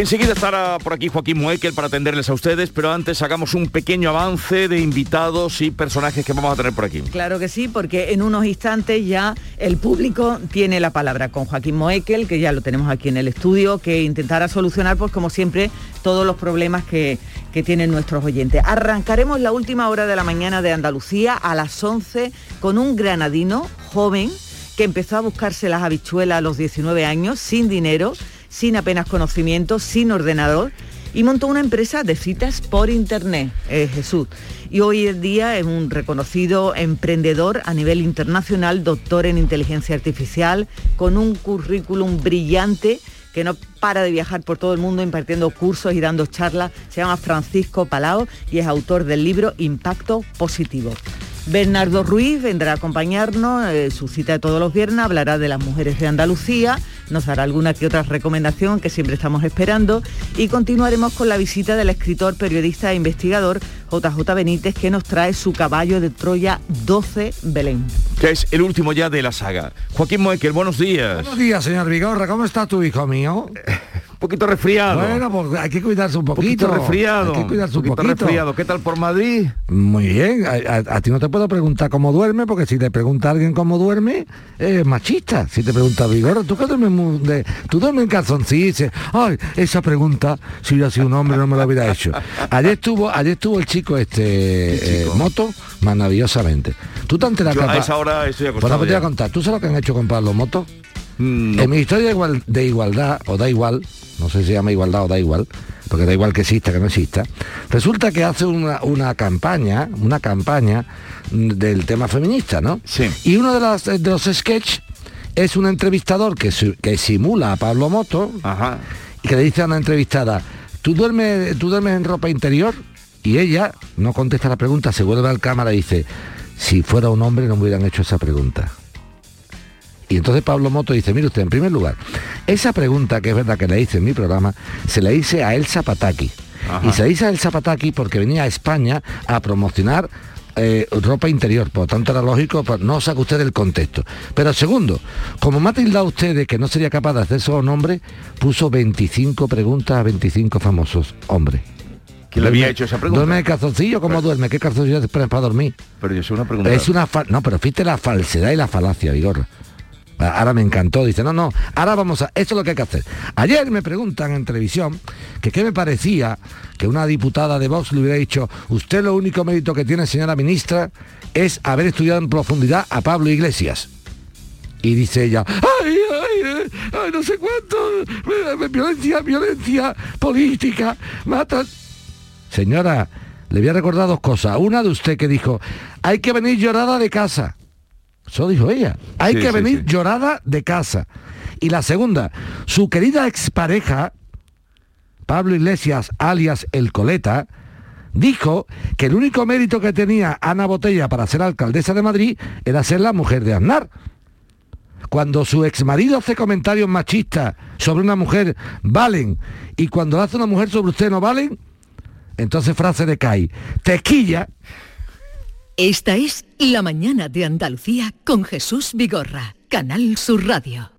Enseguida estará por aquí Joaquín Muekel para atenderles a ustedes, pero antes hagamos un pequeño avance de invitados y personajes que vamos a tener por aquí. Claro que sí, porque en unos instantes ya el público tiene la palabra con Joaquín Moekel, que ya lo tenemos aquí en el estudio, que intentará solucionar, pues como siempre, todos los problemas que, que tienen nuestros oyentes. Arrancaremos la última hora de la mañana de Andalucía a las 11 con un granadino joven que empezó a buscarse las habichuelas a los 19 años sin dinero sin apenas conocimiento, sin ordenador y montó una empresa de citas por internet, eh, Jesús. Y hoy en día es un reconocido emprendedor a nivel internacional, doctor en inteligencia artificial, con un currículum brillante que no para de viajar por todo el mundo impartiendo cursos y dando charlas. Se llama Francisco Palao y es autor del libro Impacto Positivo. Bernardo Ruiz vendrá a acompañarnos, eh, su cita de todos los viernes, hablará de las mujeres de Andalucía, nos dará alguna que otra recomendación que siempre estamos esperando y continuaremos con la visita del escritor, periodista e investigador JJ Benítez que nos trae su caballo de Troya 12 Belén. Que es el último ya de la saga. Joaquín Moekel, buenos días. Buenos días, señor Vigorra. ¿Cómo está tu hijo mío? poquito resfriado. Bueno, pues hay que cuidarse un poquito. Resfriado. Hay que cuidarse un, poquito. resfriado. ¿Qué tal por Madrid? Muy bien. A, ti no te puedo preguntar cómo duerme, porque si te pregunta alguien cómo duerme, es machista. Si te pregunta Vigorra, ¿tú qué duermes? De, ¿Tú duermes en calzoncillos? Ay, esa pregunta, si hubiera sido un hombre, no me lo hubiera hecho. Ayer estuvo, ayer estuvo el chico este eh, Moto maravillosamente. Tú te enteras a esa hora estoy acostado Pues te voy a contar. ¿Tú sabes lo que han hecho con Pablo Moto? Mm, en mi historia de igualdad, o da igual, no sé si se llama igualdad o da igual, porque da igual que exista, que no exista, resulta que hace una, campaña, una campaña del tema feminista, ¿no? Sí. Y uno de, las, de los sketches es un entrevistador que, que simula a Pablo Moto y que le dice a una entrevistada, ¿tú duermes, ¿tú duermes en ropa interior? Y ella no contesta la pregunta, se vuelve al cámara y dice, si fuera un hombre no me hubieran hecho esa pregunta. Y entonces Pablo Moto dice, mire usted, en primer lugar, esa pregunta, que es verdad que le hice en mi programa, se la hice a Elsa Pataki. Y se la hice a Elsa Pataki porque venía a España a promocionar eh, ropa interior, por tanto era lógico, pues, no saca usted del contexto. Pero segundo, como me ha tildado usted de que no sería capaz de hacer solo un hombre, puso 25 preguntas a 25 famosos hombres. ¿Quién le había hecho esa pregunta? ¿Duerme de calzoncillo? ¿Cómo duerme? ¿Qué calzoncillo para dormir? Pero yo soy una pregunta. Es una no, pero fíjate la falsedad y la falacia, Vigor. Ahora me encantó, dice, no, no, ahora vamos a, esto es lo que hay que hacer. Ayer me preguntan en televisión que qué me parecía que una diputada de Vox le hubiera dicho, usted lo único mérito que tiene, señora ministra, es haber estudiado en profundidad a Pablo Iglesias. Y dice ella, ay, ay, ay, no sé cuánto, violencia, violencia política, matan. Señora, le voy a recordar dos cosas. Una de usted que dijo, hay que venir llorada de casa. Eso dijo ella. Hay que venir llorada de casa. Y la segunda, su querida expareja, Pablo Iglesias, alias El Coleta, dijo que el único mérito que tenía Ana Botella para ser alcaldesa de Madrid era ser la mujer de Aznar. Cuando su exmarido hace comentarios machistas sobre una mujer, valen. Y cuando hace una mujer sobre usted, no valen. Entonces frase de Kai, tequilla esta es La Mañana de Andalucía con Jesús Vigorra, Canal Sur Radio.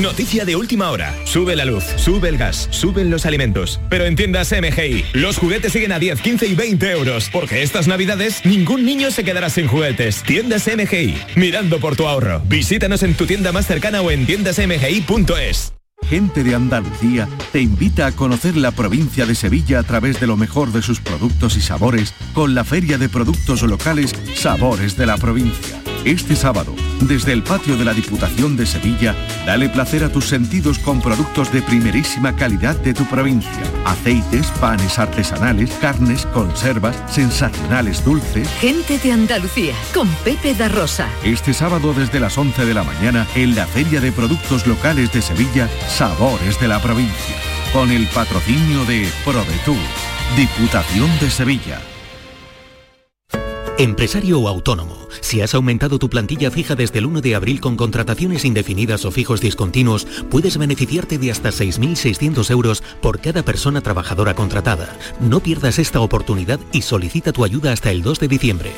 Noticia de última hora. Sube la luz, sube el gas, suben los alimentos. Pero en tiendas MGI, los juguetes siguen a 10, 15 y 20 euros. Porque estas navidades ningún niño se quedará sin juguetes. Tiendas MGI, mirando por tu ahorro. Visítanos en tu tienda más cercana o en tiendasmgi.es. Gente de Andalucía te invita a conocer la provincia de Sevilla a través de lo mejor de sus productos y sabores con la Feria de Productos Locales Sabores de la Provincia Este sábado, desde el patio de la Diputación de Sevilla, dale placer a tus sentidos con productos de primerísima calidad de tu provincia. Aceites, panes artesanales, carnes, conservas, sensacionales dulces. Gente de Andalucía, con Pepe da Rosa. Este sábado desde las 11 de la mañana, en la Feria de Productos Locales de Sevilla, Sabores de la Provincia. Con el patrocinio de ProDetour, Diputación de Sevilla. Empresario o autónomo, si has aumentado tu plantilla fija desde el 1 de abril con contrataciones indefinidas o fijos discontinuos, puedes beneficiarte de hasta 6.600 euros por cada persona trabajadora contratada. No pierdas esta oportunidad y solicita tu ayuda hasta el 2 de diciembre.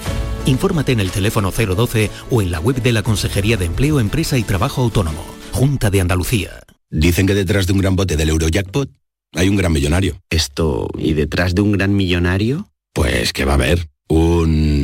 Infórmate en el teléfono 012 o en la web de la Consejería de Empleo, Empresa y Trabajo Autónomo, Junta de Andalucía. Dicen que detrás de un gran bote del Eurojackpot hay un gran millonario. Esto, ¿y detrás de un gran millonario? Pues que va a haber un...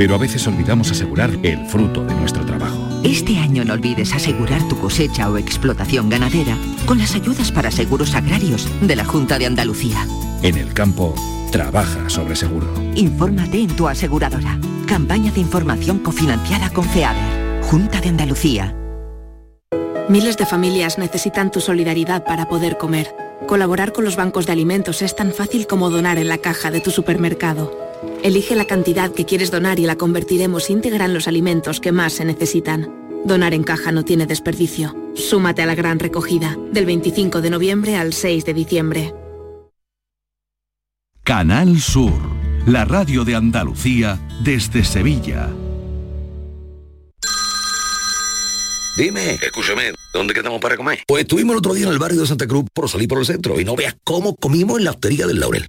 pero a veces olvidamos asegurar el fruto de nuestro trabajo. Este año no olvides asegurar tu cosecha o explotación ganadera con las ayudas para seguros agrarios de la Junta de Andalucía. En el campo, trabaja sobre seguro. Infórmate en tu aseguradora. Campaña de información cofinanciada con FEADER. Junta de Andalucía. Miles de familias necesitan tu solidaridad para poder comer. Colaborar con los bancos de alimentos es tan fácil como donar en la caja de tu supermercado. Elige la cantidad que quieres donar y la convertiremos íntegra en los alimentos que más se necesitan. Donar en caja no tiene desperdicio. Súmate a la gran recogida, del 25 de noviembre al 6 de diciembre. Canal Sur, la radio de Andalucía desde Sevilla. Dime, escúchame, ¿dónde quedamos para comer? Pues estuvimos el otro día en el barrio de Santa Cruz por salir por el centro y no veas cómo comimos en la hostería del Laurel.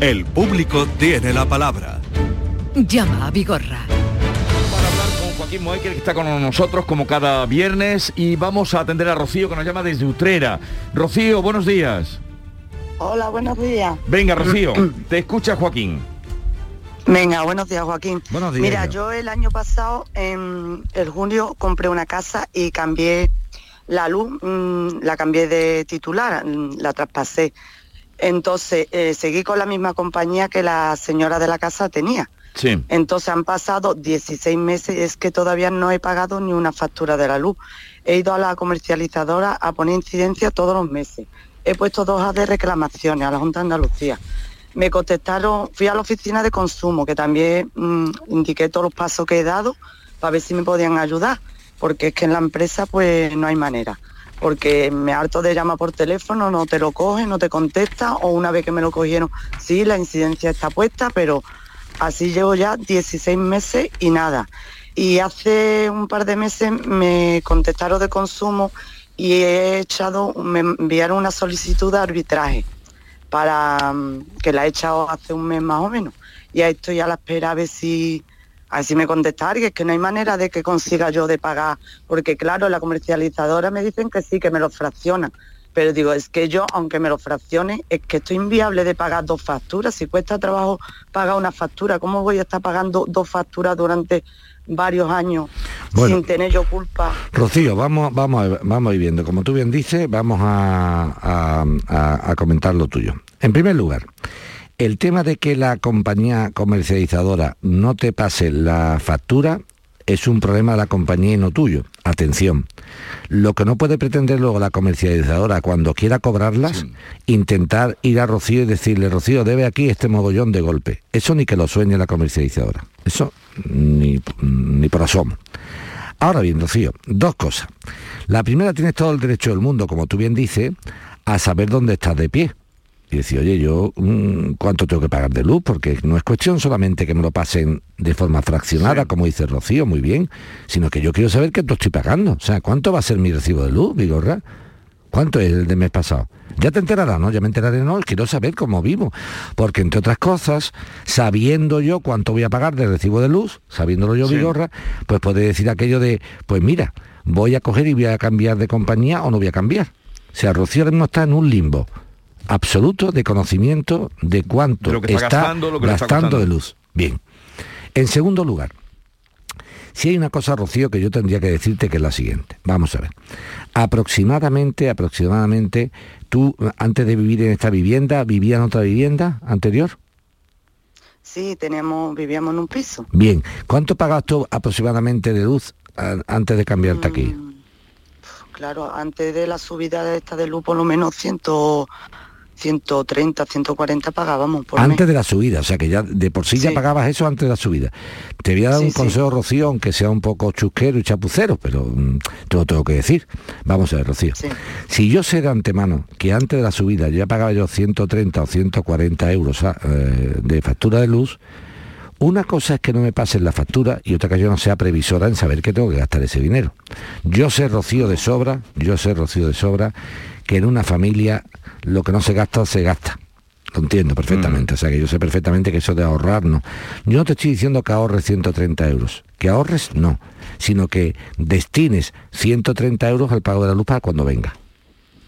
El público tiene la palabra. Llama a Vigorra. Para hablar con Joaquín Moekel, que está con nosotros como cada viernes, y vamos a atender a Rocío, que nos llama desde Utrera. Rocío, buenos días. Hola, buenos días. Venga, Rocío, te escucha Joaquín. Venga, buenos días, Joaquín. Buenos Mira, yo el año pasado, en el junio, compré una casa y cambié La luz mm, la cambié de titular, la traspasé. Entonces eh, seguí con la misma compañía que la señora de la casa tenía. Sí. Entonces han pasado 16 meses y es que todavía no he pagado ni una factura de la luz. He ido a la comercializadora a poner incidencia todos los meses. He puesto dos de reclamaciones a la Junta de Andalucía. Me contestaron, fui a la oficina de consumo, que también mm, indiqué todos los pasos que he dado para ver si me podían ayudar, porque es que en la empresa pues no hay manera. Porque me harto de llamar por teléfono, no te lo coge, no te contesta, o una vez que me lo cogieron, sí, la incidencia está puesta, pero Así llevo ya 16 meses y nada. Y hace un par de meses me contestaron de consumo y he echado, me enviaron una solicitud de arbitraje para mm, que la he echado hace un mes más o menos. Y ahí estoy a la espera a ver si así me contestar, y es que no hay manera de que consiga yo de pagar, porque claro, la comercializadora me dicen que sí, que me lo fraccionan, pero digo, es que yo, aunque me lo fraccione, es que estoy inviable de pagar dos facturas. Si cuesta trabajo pagar una factura, ¿cómo voy a estar pagando dos facturas durante varios años sin tener yo culpa? Rocío, vamos, vamos, a, vamos a ir viendo. Como tú bien dices, vamos a, a comentar lo tuyo. En primer lugar, el tema de que la compañía comercializadora no te pase la factura es un problema de la compañía y no tuyo. Atención. Lo que no puede pretender luego la comercializadora cuando quiera cobrarlas, intentar ir a Rocío y decirle, Rocío, debe aquí este mogollón de golpe. Eso ni que lo sueñe la comercializadora. Eso ni, ni por asomo. Ahora bien, Rocío, dos cosas. La primera, tienes todo el derecho del mundo, como tú bien dices, a saber dónde estás de pie y decir, oye, yo mm, cuánto tengo que pagar de luz, porque no es cuestión solamente que me lo pasen de forma fraccionada, como dice Rocío, muy bien, sino que yo quiero saber qué estoy pagando. O sea, ¿cuánto va a ser mi recibo de luz, Vigorra? ¿Cuánto es el de mes pasado? Ya te enterarás, ¿no? Ya me enteraré, ¿no? Quiero saber cómo vivo. Porque, entre otras cosas, sabiendo yo cuánto voy a pagar de recibo de luz, sabiéndolo yo, Vigorra, pues puede decir aquello de, pues mira, voy a coger y voy a cambiar de compañía o no voy a cambiar. O sea, Rocío ahora mismo está en un limbo absoluto de conocimiento de cuánto está, gastando, de luz. Bien. En segundo lugar, si hay una cosa, Rocío, que yo tendría que decirte que es la siguiente. Vamos a ver. Aproximadamente, aproximadamente, tú antes de vivir en esta vivienda, ¿vivías en otra vivienda anterior? Sí, teníamos, vivíamos en un piso. Bien. ¿Cuánto pagabas tú aproximadamente de luz antes de cambiarte aquí? Mm, claro, antes de la subida de esta de luz, por lo menos ciento 130, 140 pagábamos por Antes de la subida, o sea que ya de por sí, ya pagabas eso antes de la subida. Te voy a dar un consejo, Rocío, aunque sea un poco chusquero y chapucero, pero mm, te lo tengo que decir. Vamos a ver, Rocío. Si yo sé de antemano que antes de la subida ya pagaba yo 130 o 140 euros ah, eh, de factura de luz, una cosa es que no me pasen la factura y otra que yo no sea previsora en saber que tengo que gastar ese dinero. Yo sé, Rocío, de sobra, yo sé, Rocío, de sobra, que en una familia lo que no se gasta, se gasta. Lo entiendo perfectamente, mm. o sea que yo sé perfectamente que eso de ahorrar no. Yo no te estoy diciendo que ahorres 130 euros, que ahorres no, sino que destines 130 euros al pago de la luz para cuando venga.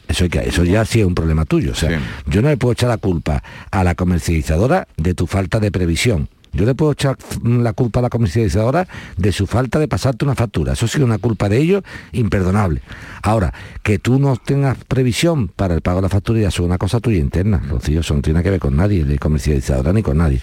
Eso, eso ya sí es un problema tuyo. O sea, yo no le puedo echar la culpa a la comercializadora de tu falta de previsión. Yo le puedo echar la culpa a la comercializadora de su falta de pasarte una factura. Eso ha sido una culpa de ellos imperdonable. Ahora, que tú no tengas previsión para el pago de la factura ya es una cosa tuya interna, Rocío, eso no tiene que ver con nadie, ni comercializadora ni con nadie.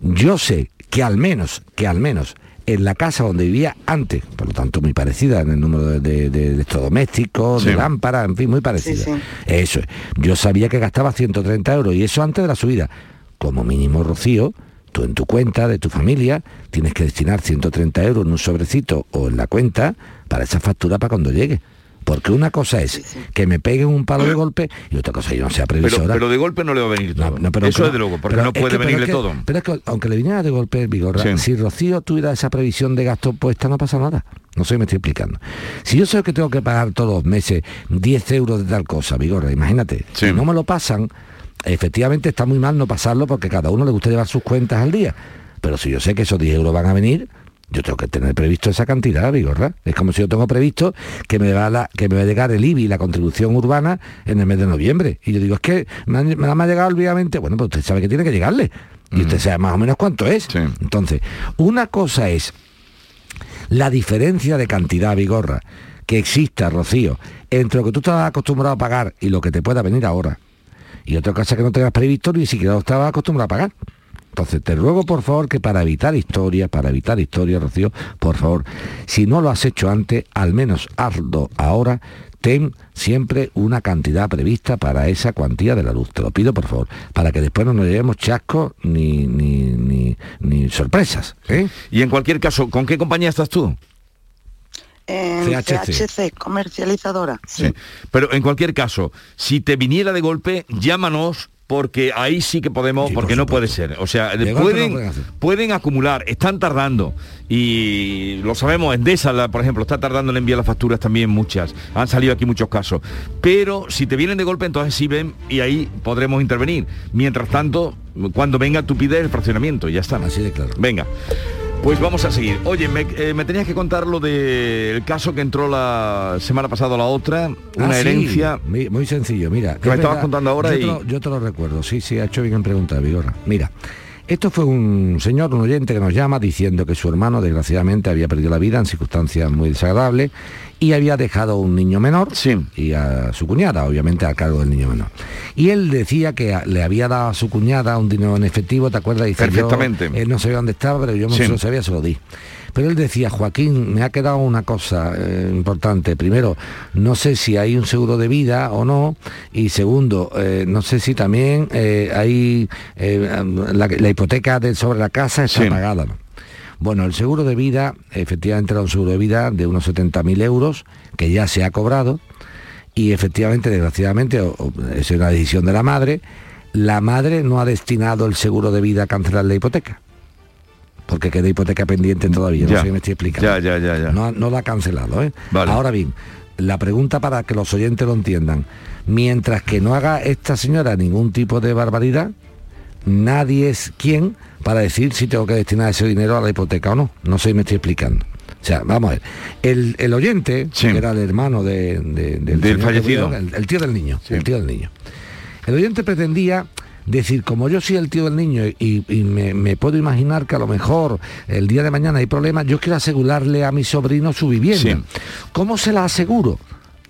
Yo sé que al menos, que al menos en la casa donde vivía antes, por lo tanto muy parecida en el número de, de, electrodomésticos, de lámparas, en fin, muy parecida. Eso es. Yo sabía que gastaba 130 euros y eso antes de la subida. Como mínimo, Rocío, tú en tu cuenta de tu familia tienes que destinar 130 euros en un sobrecito o en la cuenta para esa factura para cuando llegue. Porque una cosa es que me peguen un palo de golpe y otra cosa yo no sea previsora. Pero, de golpe no le va a venir todo. Eso es de luego, porque no puede venirle todo. Pero es que aunque le viniera de golpe, Vigorra, si Rocío tuviera esa previsión de gasto puesta, no pasa nada. No sé, me estoy explicando. Si yo sé que tengo que pagar todos los meses 10 euros de tal cosa, Vigorra, imagínate, si no me lo pasan, efectivamente está muy mal no pasarlo porque cada uno le gusta llevar sus cuentas al día. Pero si yo sé que esos 10 euros van a venir, yo tengo que tener previsto esa cantidad, ¿verdad? Es como si yo tengo previsto que me va, la, que me va a llegar el IBI, la contribución urbana, en el mes de noviembre. Y yo digo, es que me ha, me ha llegado olvidadamente, bueno, pues usted sabe que tiene que llegarle. Y usted sabe más o menos cuánto es. Entonces, una cosa es la diferencia de cantidad, Vigorra, que exista, Rocío, entre lo que tú estabas acostumbrado a pagar y lo que te pueda venir ahora. Y otra cosa que no tengas previsto ni siquiera lo estabas acostumbrado a pagar. Entonces, te ruego, por favor, que para evitar historias, para evitar historias, Rocío, por favor, si no lo has hecho antes, al menos hazlo ahora, ten siempre una cantidad prevista para esa cuantía de la luz. Te lo pido, por favor, para que después no nos llevemos chascos ni, ni, ni, sorpresas. ¿eh? Y en cualquier caso, ¿con qué compañía estás tú? En CHC. CHC, comercializadora. Sí. Pero en cualquier caso, si te viniera de golpe, llámanos porque ahí sí que podemos, porque no puede ser. O sea, no pueden, pueden acumular, están tardando. Y lo sabemos, Endesa, la- por ejemplo, está tardando en enviar las facturas también muchas. Han salido aquí muchos casos. Pero si te vienen de golpe, entonces sí ven y ahí podremos intervenir. Mientras tanto, cuando venga tú pides el fraccionamiento y ya está. Así de claro. Venga. Pues vamos a seguir. Oye, me, eh, me tenías que contar lo del caso que entró la semana pasada la otra, una Ah, herencia. Muy sencillo, mira. Que me es estabas contando ahora yo y- Te lo, yo te lo recuerdo, sí, sí, ha hecho bien en preguntar, Vigorra. Mira, esto fue un señor, un oyente que nos llama diciendo que su hermano desgraciadamente había perdido la vida en circunstancias muy desagradables y había dejado un niño menor y a su cuñada, obviamente, a cargo del niño menor. Y él decía que le había dado a su cuñada un dinero en efectivo, ¿te acuerdas? Dice, yo- Perfectamente. él no sabía dónde estaba, pero yo no Sí. se lo sabía, se lo di. Pero él decía, Joaquín, me ha quedado una cosa eh, importante. Primero, no sé si hay un seguro de vida o no. Y segundo, eh, no sé si también eh, hay la, la hipoteca de, sobre la casa está Sí. Bueno, el seguro de vida, efectivamente era un seguro de vida de unos 70.000 euros que ya se ha cobrado y efectivamente, desgraciadamente, o- o- es una decisión de la madre, la madre no ha destinado el seguro de vida a cancelar la hipoteca. Porque queda hipoteca pendiente todavía, no sé si me estoy explicando. Ya, ya, ya, ya. No, no la ha cancelado, ¿eh? Vale. Ahora bien, la pregunta para que los oyentes lo entiendan. Mientras que no haga esta señora ningún tipo de barbaridad, nadie es quien para decir si tengo que destinar ese dinero a la hipoteca o no. No sé si me estoy explicando. O sea, vamos a ver. El, el oyente, que era el hermano de- de- del, Del fallecido. murió, el, el tío del niño, el tío del niño. El oyente pretendía decir, como yo soy el tío del niño y, y me, me puedo imaginar que a lo mejor el día de mañana hay problemas, yo quiero asegurarle a mi sobrino su vivienda. ¿Cómo se la aseguro?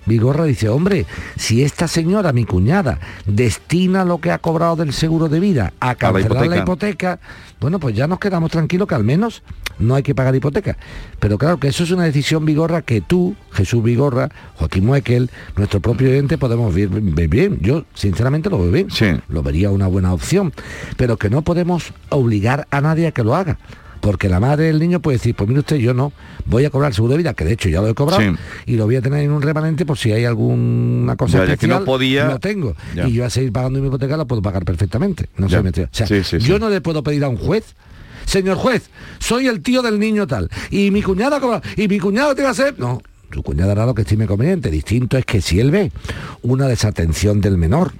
Vigorra dice, hombre, si esta señora, mi cuñada, destina lo que ha cobrado del seguro de vida a cancelar la hipoteca. hipoteca, bueno, pues ya nos quedamos tranquilos que al menos no hay que pagar hipoteca. Pero claro que eso es una decisión Vigorra que tú, Jesús Vigorra, Joaquín Muekel, nuestro propio oyente, podemos ver, ver bien. Yo, sinceramente, lo veo bien. Lo vería una buena opción. Pero que no podemos obligar a nadie a que lo haga. Porque la madre del niño puede decir, pues mire usted, yo no, voy a cobrar el seguro de vida, que de hecho ya lo he cobrado, Sí. y lo voy a tener en un remanente por si hay alguna cosa Ya, ya que no especial, podía- lo tengo. Ya. Y yo a seguir pagando mi hipoteca la puedo pagar perfectamente. No sé, o sea, Sí, sí, sí. yo no le puedo pedir a un juez Señor juez, soy el tío del niño tal. Y mi cuñada y mi cuñado te va a hacer. No, su cuñada hará lo que estime conveniente. Distinto es que si él ve una desatención del menor,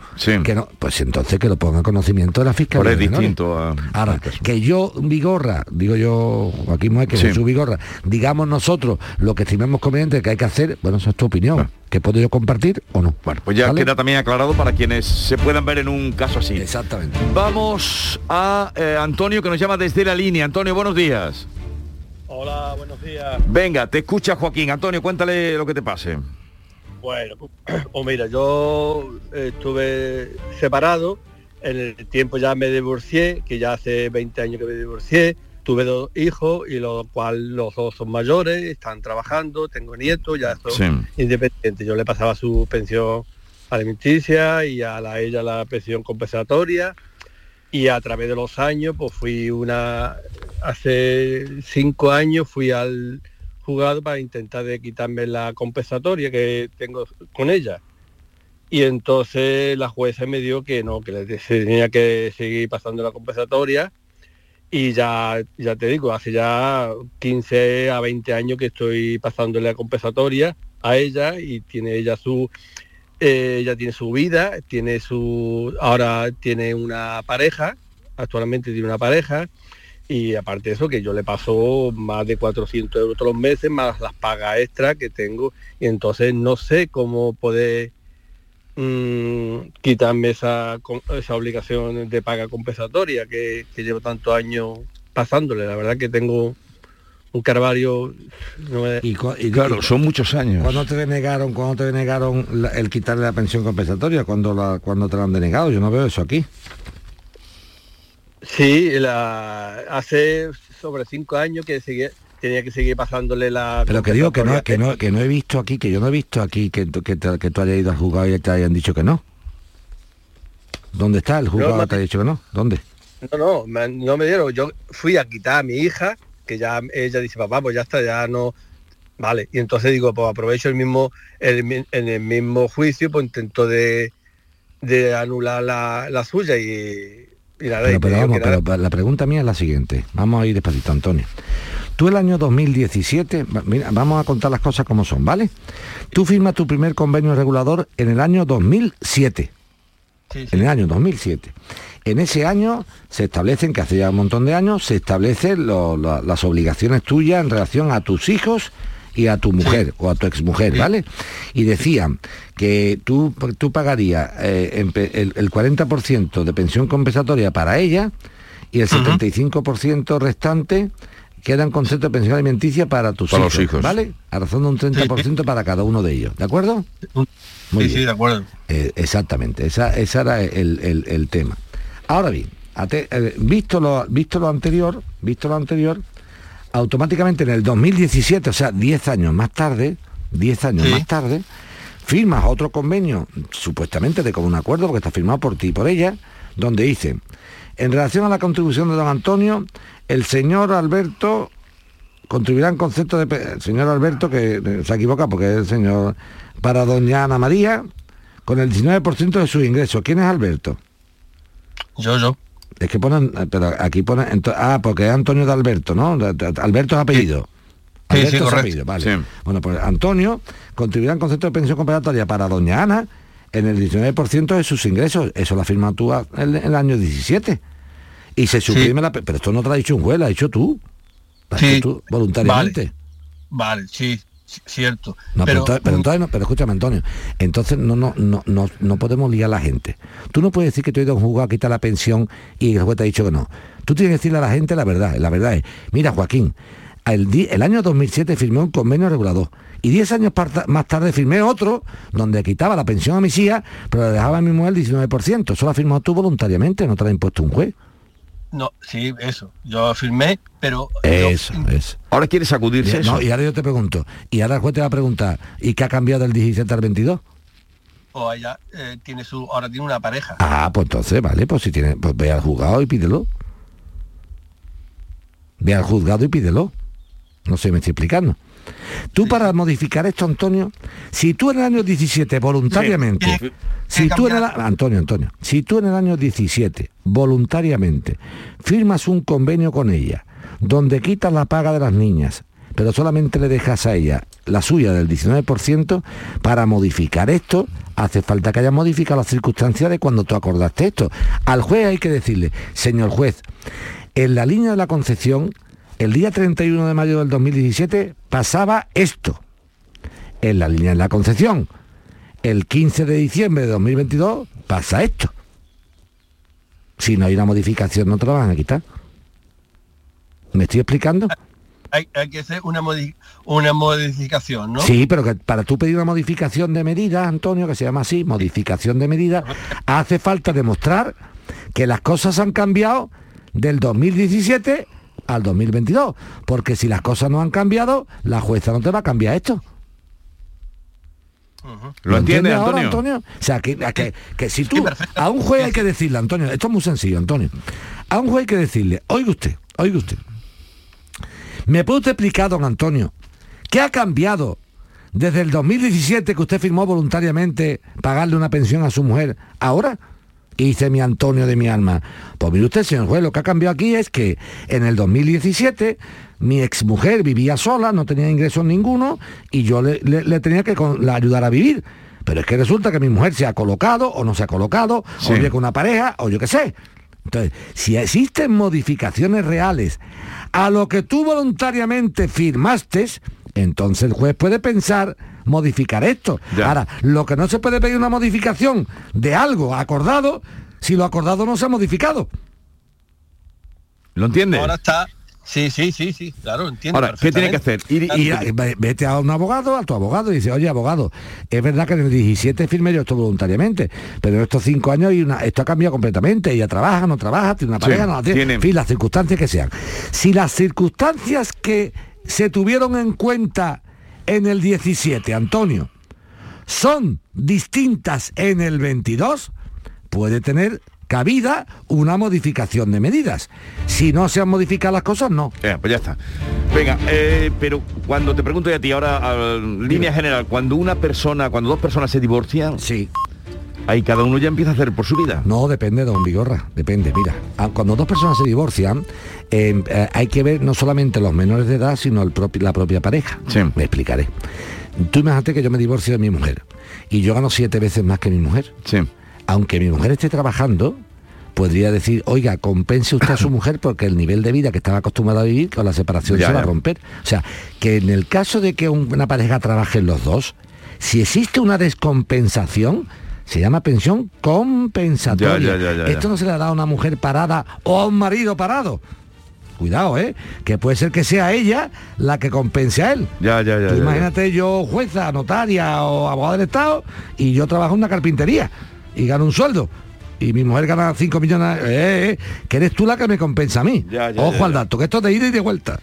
que no, pues entonces que lo ponga en conocimiento de la fiscalía. Pero es distinto a... Ahora, que yo, Vigorra, digo yo, Joaquín Mueque, Sí. Jesús Vigorra, digamos nosotros lo que estimemos conveniente que hay que hacer, bueno, esa es tu opinión. ¿Que puedo yo compartir o no? Bueno, pues ya ¿Vale? queda también aclarado para quienes se puedan ver en un caso así. Exactamente. Vamos a eh, Antonio que nos llama desde la línea. Antonio, buenos días. Hola, buenos días. Venga, te escucha Joaquín. Antonio, cuéntale lo que te pase. Bueno, pues mira, yo estuve separado, en el tiempo ya me divorcié, que ya hace 20 años que me divorcié, tuve dos hijos y los cuales los dos son mayores, están trabajando, tengo nietos, ya son Sí. independientes. Yo le pasaba su pensión alimenticia y a la, ella la pensión compensatoria y a través de los años pues fui una hace cinco años fui al juzgado para intentar de quitarme la compensatoria que tengo con ella. Y entonces la jueza me dio que no que le tenía que seguir pasando la compensatoria. Y ya ya te digo hace ya 15 a 20 años que estoy pasándole la compensatoria a ella y tiene ella su eh, ella tiene su vida, tiene su, ahora tiene una pareja, actualmente tiene una pareja, y aparte de eso que yo le paso más de 400 euros todos los meses, más las pagas extra que tengo, y entonces no sé cómo poder mm, quitarme esa, esa obligación de paga compensatoria que, que llevo tantos años pasándole. La verdad que tengo un carvario. no me- Y, Claro, y- son muchos años. ¿Cuándo te denegaron, cuando te denegaron la- el quitarle la pensión compensatoria? cuando la, cuando te la han denegado? Yo no veo eso aquí. Sí, la, hace sobre cinco años que seguía- tenía que seguir pasándole la... Pero que digo que no, que no, que no he visto aquí, que yo no he visto aquí que, tú- que, te- que tú hayas ido al juzgado y te hayan dicho que no. ¿Dónde está el juzgado No, que te ha dicho que no? ¿Dónde? No, no, me- no me dieron. Yo fui a quitar a mi hija, que ya ella dice, papá, pues ya está, ya no... Vale, y entonces digo, pues aprovecho el mismo, el en el mismo juicio, pues intento de, de anular la, la suya y, y nada. y Pero, pero vamos, nada. pero la pregunta mía es la siguiente. Vamos a ir despacito, Antonio. Tú el año 2017, va- mira, vamos a contar las cosas como son, ¿vale? Tú firmas tu primer convenio regulador en el año 2007. En el año 2007. En ese año se establecen, que hace ya un montón de años, se establecen lo- lo- las obligaciones tuyas en relación a tus hijos y a tu mujer o a tu exmujer, ¿vale? Y decían que tú, tú pagarías eh, el, el 40% de pensión compensatoria para ella y el 75% restante queda en concepto de pensión alimenticia para tus Para hijos, los hijos. ¿vale? A razón de un 30% para cada uno de ellos, ¿de acuerdo? Muy sí, bien. sí, de acuerdo. Eh, exactamente, esa, esa era el, el- el tema. Ahora bien, eh, visto, lo, visto lo anterior, visto lo anterior, automáticamente en el 2017, o sea, 10 años más tarde, 10 años más tarde, firmas otro convenio, supuestamente de común acuerdo, porque está firmado por ti y por ella, donde dice, en relación a la contribución de don Antonio, el señor Alberto contribuirá en concepto de... El señor Alberto, que eh, se equivoca porque es el señor... Para doña Ana María, con el 19% de sus ingresos. ¿Quién es Alberto? Yo, yo. Es que ponen... Pero aquí ponen... ento- ah, porque es Antonio de Alberto, ¿no? Alberto es apellido. Sí, sí, Alberto es correcto. apellido, vale. Sí. Bueno, pues Antonio contribuirá en concepto de pensión compensatoria para doña Ana en el 19% de sus ingresos. Eso lo firma tú en el, año 17. Y se suprime la... pe- Pero esto no te lo ha dicho un juez, lo has dicho tú. Lo has hecho tú voluntariamente. Vale, sí, cierto. No, pero, pero, entonces, pero entonces no, pero escúchame, Antonio, entonces no, no, no, no, no podemos liar a la gente. Tú no puedes decir que tú has ido a un juzgado a quitar la pensión y el juez te ha dicho que no. Tú tienes que decirle a la gente la verdad. La verdad es, mira, Joaquín, el, el año 2007 firmé un convenio regulador y 10 años más tarde firmé otro donde quitaba la pensión a mis hijas, pero le dejaba a mi mujer el 19%. Eso has firmado tú voluntariamente, no te lo ha impuesto un juez. No, sí, eso. Yo firmé, pero Eso, eso. Ahora quiere sacudirse Y- eso. no, y ahora yo te pregunto, y ahora el juez te va a preguntar, ¿y qué ha cambiado del 17 al 22? o ella eh, tiene su, ahora tiene una pareja. Ah, pues entonces, vale, pues si tiene, pues ve al juzgado y pídelo. Ve al juzgado y pídelo. No sé, me estoy explicando. Tú para modificar esto, Antonio, si tú en el año 17 voluntariamente, Sí. si tú en el, Antonio, Antonio, si tú en el año 17 voluntariamente firmas un convenio con ella, donde quitas la paga de las niñas, pero solamente le dejas a ella la suya del 19%, para modificar esto hace falta que haya modificado las circunstancias de cuando tú acordaste esto. Al juez hay que decirle, señor juez, en la línea de la concepción, el día 31 de mayo del 2017 pasaba esto. En la línea de la concepción, el 15 de diciembre de 2022 pasa esto. Si no hay una modificación, no te lo van a quitar. ¿Me estoy explicando? Hay, hay que hacer una, modi- una modificación, ¿no? Sí, pero que para tú pedir una modificación de medida, Antonio, que se llama así, modificación de medida, hace falta demostrar que las cosas han cambiado del 2017 al 2022. Porque si las cosas no han cambiado, la jueza no te va a cambiar esto. ¿Lo entiendes, entiendes ahora, Antonio? O sea, que, que- que si tú a un juez hay que decirle, Antonio, esto es muy sencillo, Antonio. A un juez hay que decirle, oiga usted, oiga usted, ¿me puede usted explicar, don Antonio, qué ha cambiado desde el 2017 que usted firmó voluntariamente pagarle una pensión a su mujer ahora? Y dice mi Antonio de mi alma, pues mire usted, señor juez, lo que ha cambiado aquí es que en el 2017 mi exmujer vivía sola, no tenía ingresos ninguno y yo le, le- le tenía que con- la ayudar a vivir. Pero es que resulta que mi mujer se ha colocado o no se ha colocado, Sí. o vive con una pareja, o yo qué sé. Entonces, si existen modificaciones reales a lo que tú voluntariamente firmaste, entonces el juez puede pensar modificar esto. Ahora, lo que no se puede pedir una modificación de algo acordado si lo acordado no se ha modificado. ¿Lo entiendes? Ahora está, Sí, sí, sí, sí, claro, entiendo. Ahora, ¿qué tiene que hacer? Ir, ya, vete a un abogado, a tu abogado, y dice, oye, abogado, es verdad que en el 17 firmé yo esto voluntariamente, pero en estos cinco años hay una, esto ha cambiado completamente, ella trabaja, no trabaja, tiene una Sí, pareja, no la tiene, tiene- en fin, las circunstancias que sean. Si las circunstancias que se tuvieron en cuenta en el 17, Antonio, son distintas en el 22, puede tener cabida una modificación de medidas. Si no se han modificado las cosas, no. Eh, pues ya está. Venga, eh, pero cuando te pregunto a ti ahora, a línea general, cuando una persona, cuando dos personas se divorcian, sí. Ahí cada uno ya empieza a hacer por su vida. No, depende, don Vigorra, depende. Mira, ah, cuando dos personas se divorcian, eh, eh, hay que ver no solamente los menores de edad, sino el propi- la propia pareja. Me explicaré. Tú imagínate que yo me divorcio de mi mujer y yo gano siete veces más que mi mujer. Aunque mi mujer esté trabajando, podría decir, oiga, compense usted a su mujer porque el nivel de vida que estaba acostumbrado a vivir con la separación Ya, se va a romper. O sea, que en el caso de que un- una pareja trabajen los dos, si existe una descompensación, se llama pensión compensatoria. Ya, ya, ya, ya, ya. Esto no se le da a una mujer parada o a un marido parado. Cuidado, ¿eh? Que puede ser que sea ella la que compense a él. Ya, ya, ya. Tú ya, ya. imagínate yo jueza, notaria o abogado del Estado y yo trabajo en una carpintería y gano un sueldo. Y mi mujer gana 5 millones, eh, eh, que eres tú la que me compensa a mí. Ya, ya, Ojo ya, al dato, que esto es de ida y de vuelta.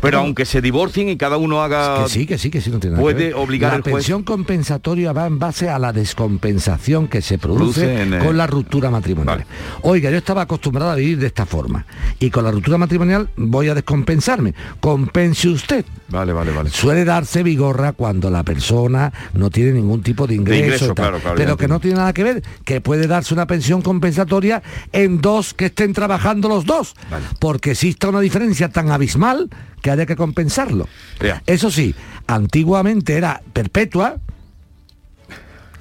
Pero aunque se divorcien y cada uno haga... Que sí, que sí, que sí, no tiene nada que Puede ver. obligar La al juez- pensión compensatoria va en base a la descompensación que se produce, con la ruptura matrimonial. Oiga, yo estaba acostumbrado a vivir de esta forma y con la ruptura matrimonial voy a descompensarme. Compense usted. Vale, vale, vale. Suele darse vigorra cuando la persona no tiene ningún tipo de ingreso, claro, claro, pero que no tiene nada que ver, que puede darse una pensión compensatoria en dos que estén trabajando los dos, porque exista una diferencia tan abismal que haya que compensarlo. Eso sí, antiguamente era perpetua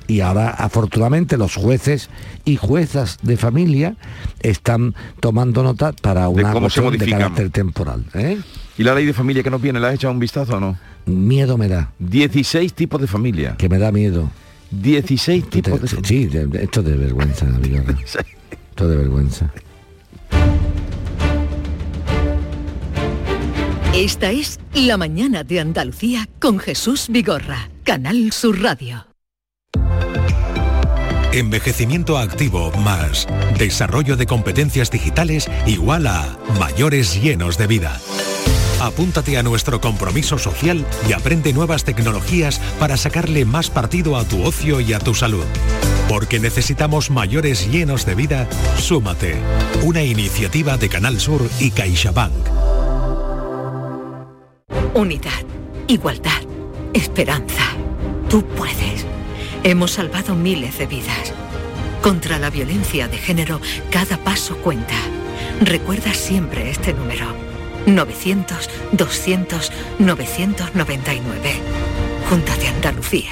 y ahora afortunadamente los jueces y juezas de familia están tomando nota para una cuestión de carácter temporal. ¿eh? ¿Y la ley de familia que nos viene, la has echado un vistazo o no? Miedo me da. 16 tipos de familia. Que me da miedo. 16 tipos de Sí, de- esto es de vergüenza. Esto es de vergüenza. Esta es La Mañana de Andalucía con Jesús Vigorra, Canal Sur Radio. Envejecimiento activo más desarrollo de competencias digitales igual a mayores llenos de vida. Apúntate a nuestro compromiso social y aprende nuevas tecnologías para sacarle más partido a tu ocio y a tu salud. Porque necesitamos mayores llenos de vida, súmate. Una iniciativa de Canal Sur y CaixaBank. Unidad, igualdad, esperanza. Tú puedes. Hemos salvado miles de vidas. Contra la violencia de género, cada paso cuenta. Recuerda siempre este número. 900-200-999. Junta de Andalucía.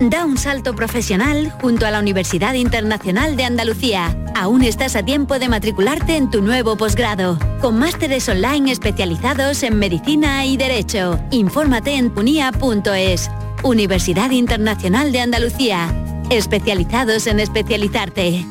Da un salto profesional junto a la Universidad Internacional de Andalucía. Aún estás a tiempo de matricularte en tu nuevo posgrado, con másteres online especializados en medicina y derecho. Infórmate en unia.es. Universidad Internacional de Andalucía. Especializados en especializarte.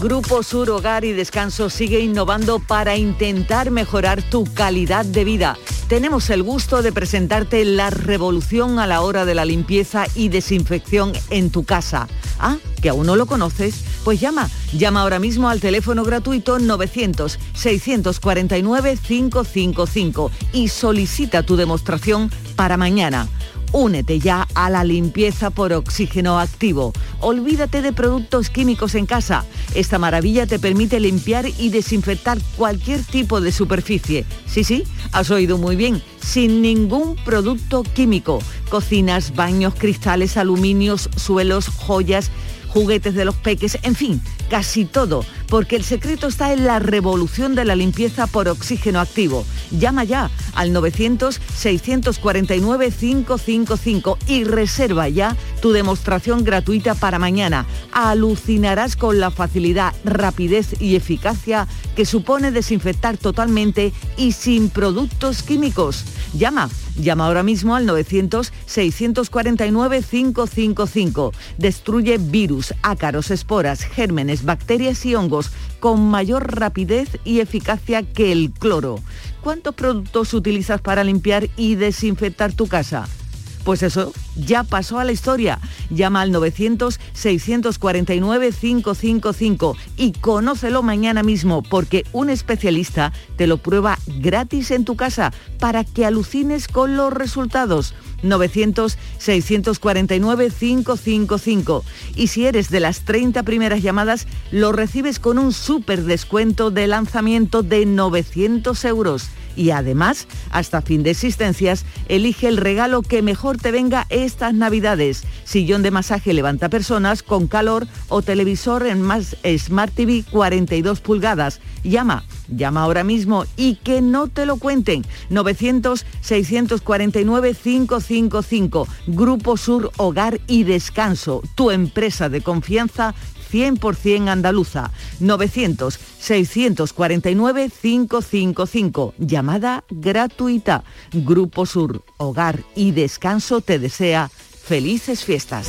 Grupo Sur Hogar y Descanso sigue innovando para intentar mejorar tu calidad de vida. Tenemos el gusto de presentarte la revolución a la hora de la limpieza y desinfección en tu casa. Ah, que aún no lo conoces, pues llama, llama ahora mismo al teléfono gratuito 900-649-555 y solicita tu demostración para mañana. Únete ya a la limpieza por oxígeno activo. Olvídate de productos químicos en casa. Esta maravilla te permite limpiar y desinfectar cualquier tipo de superficie. Sí, sí, has oído muy bien, sin ningún producto químico. Cocinas, baños, cristales, aluminios, suelos, joyas juguetes de los peques, en fin, casi todo, porque el secreto está en la revolución de la limpieza por oxígeno activo. Llama ya al 900-649-555 y reserva ya tu demostración gratuita para mañana. Alucinarás con la facilidad, rapidez y eficacia que supone desinfectar totalmente y sin productos químicos. Llama Llama ahora mismo al 900-649-555. Destruye virus, ácaros, esporas, gérmenes, bacterias y hongos con mayor rapidez y eficacia que el cloro. ¿Cuántos productos utilizas para limpiar y desinfectar tu casa? Pues eso ya pasó a la historia. Llama al 900-649-555 y conócelo mañana mismo porque un especialista te lo prueba gratis en tu casa para que alucines con los resultados. 900-649-555. Y si eres de las 30 primeras llamadas, lo recibes con un súper descuento de lanzamiento de 900 euros y además, hasta fin de existencias, elige el regalo que mejor te venga estas navidades. Sillón de masaje levanta personas con calor o televisor en más Smart TV 42 pulgadas. Llama, llama ahora mismo y que no te lo cuenten. 900-649-555. Grupo Sur Hogar y Descanso, tu empresa de confianza 100% andaluza. 900-649-555. Llamada gratuita. Grupo Sur, Hogar y Descanso te desea felices fiestas.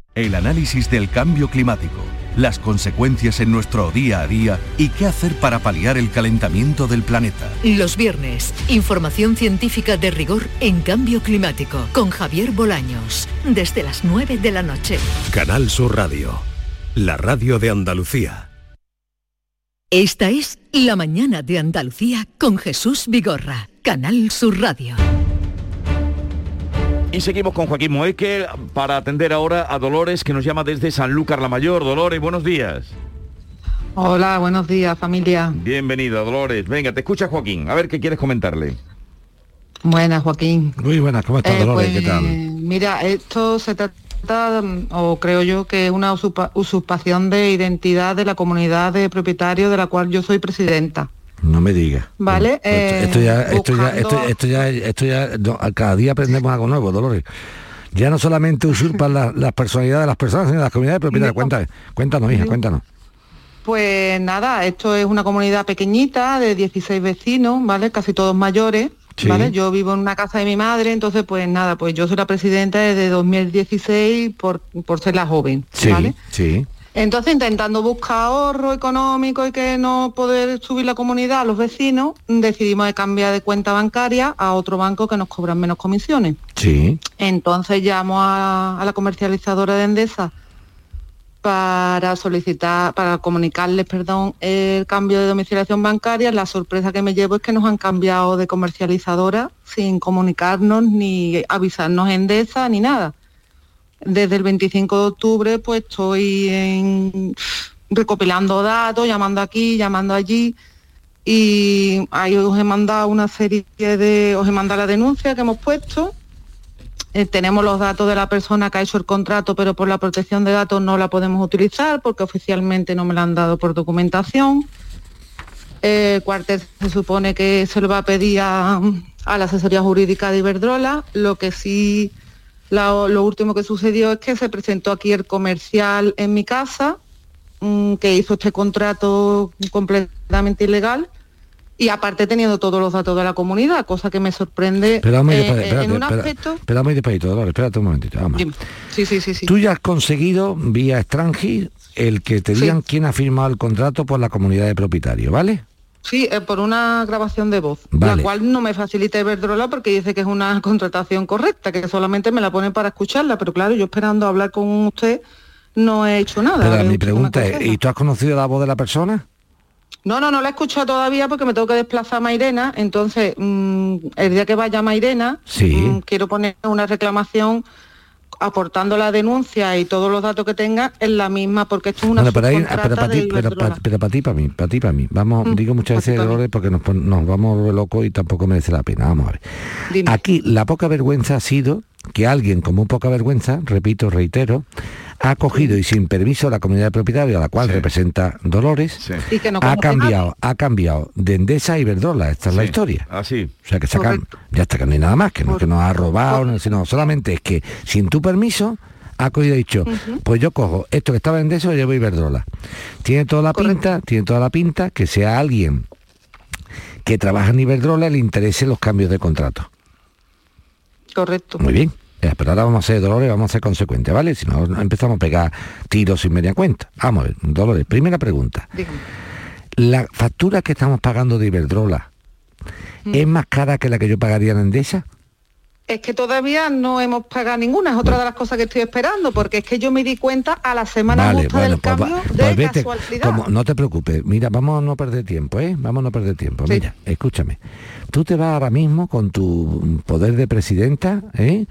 El análisis del cambio climático, las consecuencias en nuestro día a día y qué hacer para paliar el calentamiento del planeta. Los viernes, información científica de rigor en cambio climático con Javier Bolaños, desde las 9 de la noche. Canal Sur Radio, la radio de Andalucía. Esta es La Mañana de Andalucía con Jesús Vigorra, Canal Sur Radio. Y seguimos con Joaquín Moeque para atender ahora a Dolores que nos llama desde Sanlúcar la Mayor. Dolores, buenos días. Hola, buenos días familia. Bienvenida, Dolores. Venga, te escucha Joaquín. A ver qué quieres comentarle. Buenas, Joaquín. Muy buenas, ¿cómo estás, Eh, Dolores? pues, ¿Qué tal? Mira, esto se trata, o creo yo, que es una usurpa- usurpación de identidad de la comunidad de propietarios de la cual yo soy presidenta. No me digas. ¿Vale? Esto, esto ya, esto ya, esto, ya, esto ya, no, cada día aprendemos algo nuevo, Dolores. Ya no solamente usurpan la- las personalidades de las personas, sino las comunidades de propietarios. Cuéntanos, cuéntanos, hija, cuéntanos. Pues nada, esto es una comunidad pequeñita de 16 vecinos, ¿vale? Casi todos mayores. Sí. ¿Vale? Yo vivo en una casa de mi madre, entonces pues nada, pues yo soy la presidenta desde 2016 por, por ser la joven, Sí, ¿vale? sí. Entonces, intentando buscar ahorro económico y que no poder subir la comunidad a los vecinos, decidimos de cambiar de cuenta bancaria a otro banco que nos cobran menos comisiones. Sí. Entonces llamo a, a la comercializadora de Endesa para solicitar, para comunicarles, perdón, el cambio de domiciliación bancaria. La sorpresa que me llevo es que nos han cambiado de comercializadora sin comunicarnos ni avisarnos Endesa ni nada. Desde el 25 de octubre pues estoy recopilando datos, llamando aquí, llamando allí y ahí os he mandado una serie de, os he mandado la denuncia que hemos puesto. Eh, tenemos los datos de la persona que ha hecho el contrato, pero por la protección de datos no la podemos utilizar porque oficialmente no me la han dado por documentación. Eh, El cuartel se supone que se lo va a pedir a la asesoría jurídica de Iberdrola. Lo que sí, la- lo último que sucedió es que se presentó aquí el comercial en mi casa, mm, que hizo este contrato completamente ilegal y aparte teniendo todos los datos de la comunidad, cosa que me sorprende Pero muy eh, despacio, en espérate, un espera- aspecto. espera muy despacito, Dolores, espérate un momentito, vamos. Sí, sí, sí, sí. Tú ya has conseguido, vía extranjir, el que te digan quién ha firmado el contrato por la comunidad de propietarios, ¿vale? Sí, eh, por una grabación de voz, Vale. la cual no me facilita Iberdrola porque dice que es una contratación correcta, que solamente me la pone para escucharla, pero claro, yo esperando hablar con usted no he hecho nada. Pero ¿Ve mi pregunta es? ¿y tú has conocido la voz de la persona? No, no, no la he escuchado todavía porque me tengo que desplazar a Mairena, entonces mm, el día que vaya a Mairena Sí. mm, quiero poner una reclamación aportando la denuncia y todos los datos que tenga en la misma, porque esto es una Bueno, pero, ahí- pero para ti, pero, para, pero para ti, para mí, para ti, para mí. Vamos, Mm, digo muchas veces, Dolores, porque nos, nos vamos locos y tampoco merece la pena. Vamos a ver. Dime. Aquí la poca vergüenza ha sido que alguien con muy poca vergüenza, repito, reitero, ha cogido y sin permiso la comunidad de propietarios a la cual representa Dolores, Y que no ha cambiado, ha cambiado de Endesa a Iberdrola, esta es la historia. Así. O sea que sacan, ya está que no hay nada más, que no, que nos ha robado, no, sino solamente es que sin tu permiso ha cogido y ha dicho, pues yo cojo esto que estaba en Endesa y lo llevo a Iberdrola. Tiene toda la pinta, tiene toda la pinta que sea alguien que trabaja en Iberdrola le interese los cambios de contrato. Correcto. Muy bien. Eh, Pero ahora vamos a ser Dolores, vamos a ser consecuentes, ¿vale? Si no empezamos a pegar tiros sin media cuenta. Vamos a ver, Dolores, primera pregunta. ¿La factura que estamos pagando de Iberdrola Mm. es más cara que la que yo pagaría en Endesa? Es que todavía no hemos pagado ninguna, es otra de las cosas que estoy esperando, porque es que yo me di cuenta a la semana justa del pues, cambio de pues vete, casualidad. como- no te preocupes, mira, vamos a no perder tiempo, ¿eh? Vamos a no perder tiempo. Mira, escúchame. Tú te vas ahora mismo con tu poder de presidenta, ¿eh?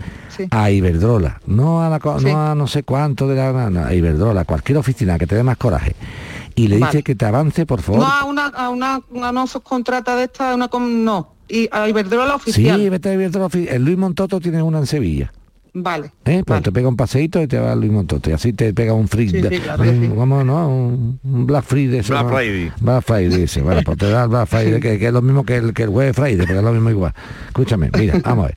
A Iberdrola, no a la Sí. no a no sé cuánto de la no, a Iberdrola, cualquier oficina que te dé más coraje. Y le Vale. dice que te avance, por favor. No a una, a una, una no subcontrata de esta, una com- no. Y a Iberdrola sí, oficial. vete a Iberdrola. El Luis Montoto tiene una en Sevilla. Vale. ¿Eh? Pues te pega un paseíto y te va a Luis Montoto. Y así te pega un free. Sí, sí, claro que un- sí. Vamos, ¿no? Un, un Black Friday. ese, Black ¿no? Friday. Black Friday ese. Bueno, pues te da el Black Friday, que, que es lo mismo que el, que el Web Friday, porque es lo mismo igual. Escúchame, mira, vamos a ver.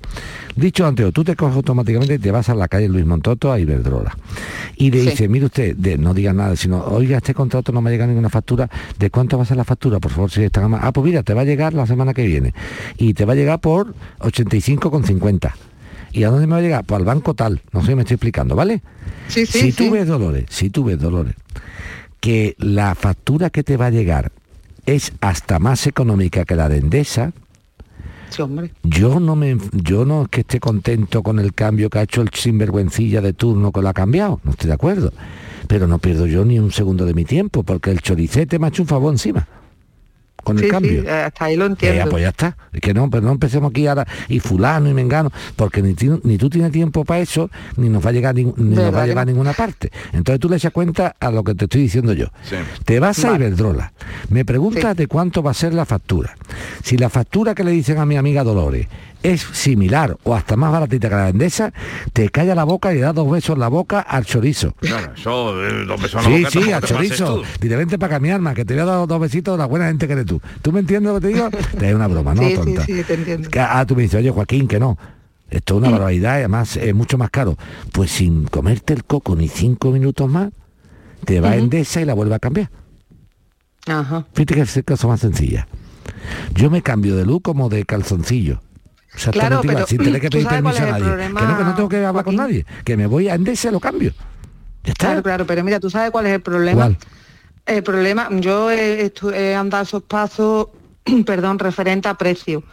Dicho antes, tú te coges automáticamente y te vas a la calle Luis Montoto a Iberdrola. Y le Sí. dice, mire usted, de, no diga nada, sino, oiga, este contrato no me ha llegado ninguna factura. ¿De cuánto va a ser la factura? Por favor, si está más. Ah, pues mira, te va a llegar la semana que viene. Y te va a llegar por 85,50. ¿Y a dónde me va a llegar? Pues al banco tal. No sé si me estoy explicando, ¿vale? Sí, sí, si sí. tú ves, Dolores, si tú ves, Dolores, que la factura que te va a llegar es hasta más económica que la de Endesa, Sí, hombre. yo no me yo no es que esté contento con el cambio que ha hecho el sinvergüencilla de turno que lo ha cambiado, no estoy de acuerdo. pero no pierdo yo ni un segundo de mi tiempo, porque el choricete me ha hecho un favor encima con el Sí, cambio. sí, hasta ahí lo Eh, entiendo. pues ya está. Es que no, pero no empecemos aquí ahora y fulano y mengano, porque ni, ti- ni tú tienes tiempo para eso, ni nos va a llegar ni, ni nos ¿Verdad va a llevar a ninguna parte. Entonces tú le echas cuenta a lo que te estoy diciendo yo. Te vas a. Iberdrola. Me preguntas de cuánto va a ser la factura. Si la factura que le dicen a mi amiga Dolores es similar o hasta más baratita que la de Endesa, te calla la boca y le das dos besos en la boca al chorizo. Claro, eso, eh, dos besos en la Sí, boca sí, al chorizo. vente para acá, mi alma, que te voy a dar dos besitos de la buena gente que eres tú. ¿Tú me entiendes lo que te digo? Te es una broma, ¿no? sí, sí, tonta. sí, te entiendo. Ah, tú me dices, oye, Joaquín, que no. Esto es una barbaridad y además es mucho más caro. Pues sin comerte el coco ni cinco minutos más, te va a Ujú. Endesa y la vuelve a cambiar. Ajá. Fíjate que es el caso más sencilla. Yo me cambio de luz como de calzoncillo. Exactamente Claro, igual, pero sin tener que ¿tú pedir permiso a nadie. problema, que no, que no tengo que hablar con nadie. Que me voy a Endesa lo cambio. Ya está. Claro, claro, pero mira, tú sabes cuál es el problema. ¿Cuál? El problema, yo he, he andado esos pasos, perdón, referente a precio.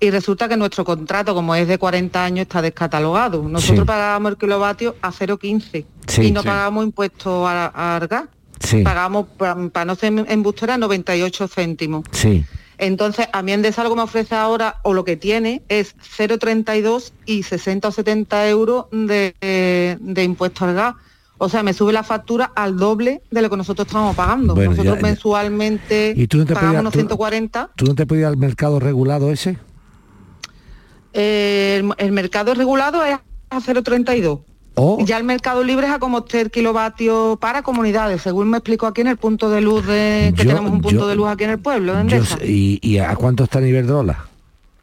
Y resulta que nuestro contrato, como es de 40 años, está descatalogado. Nosotros Sí. pagábamos el kilovatio a 0,15 Sí. y no Sí. pagábamos impuestos a- a- al gas. Sí. Pagamos, para no ser embustera, 98 céntimos. Sí. Entonces, a mí Endesa lo que me ofrece ahora, o lo que tiene, es 0,32 y 60 o 70 euros de, de, de impuesto al gas. O sea, me sube la factura al doble de lo que nosotros estamos pagando. Bueno, nosotros ya- ya. mensualmente ¿Y tú no te pagamos podías- unos tú- 140. ¿Tú no te puedes ir al mercado regulado ese? Eh, el, el mercado regulado es a 0,32. O Ya el mercado libre es a como usted el kilovatio para comunidades, según me explicó aquí en el punto de luz de que Yo- tenemos un punto yo- de luz aquí en el pueblo, de yo y, y a cuánto está Iberdrola?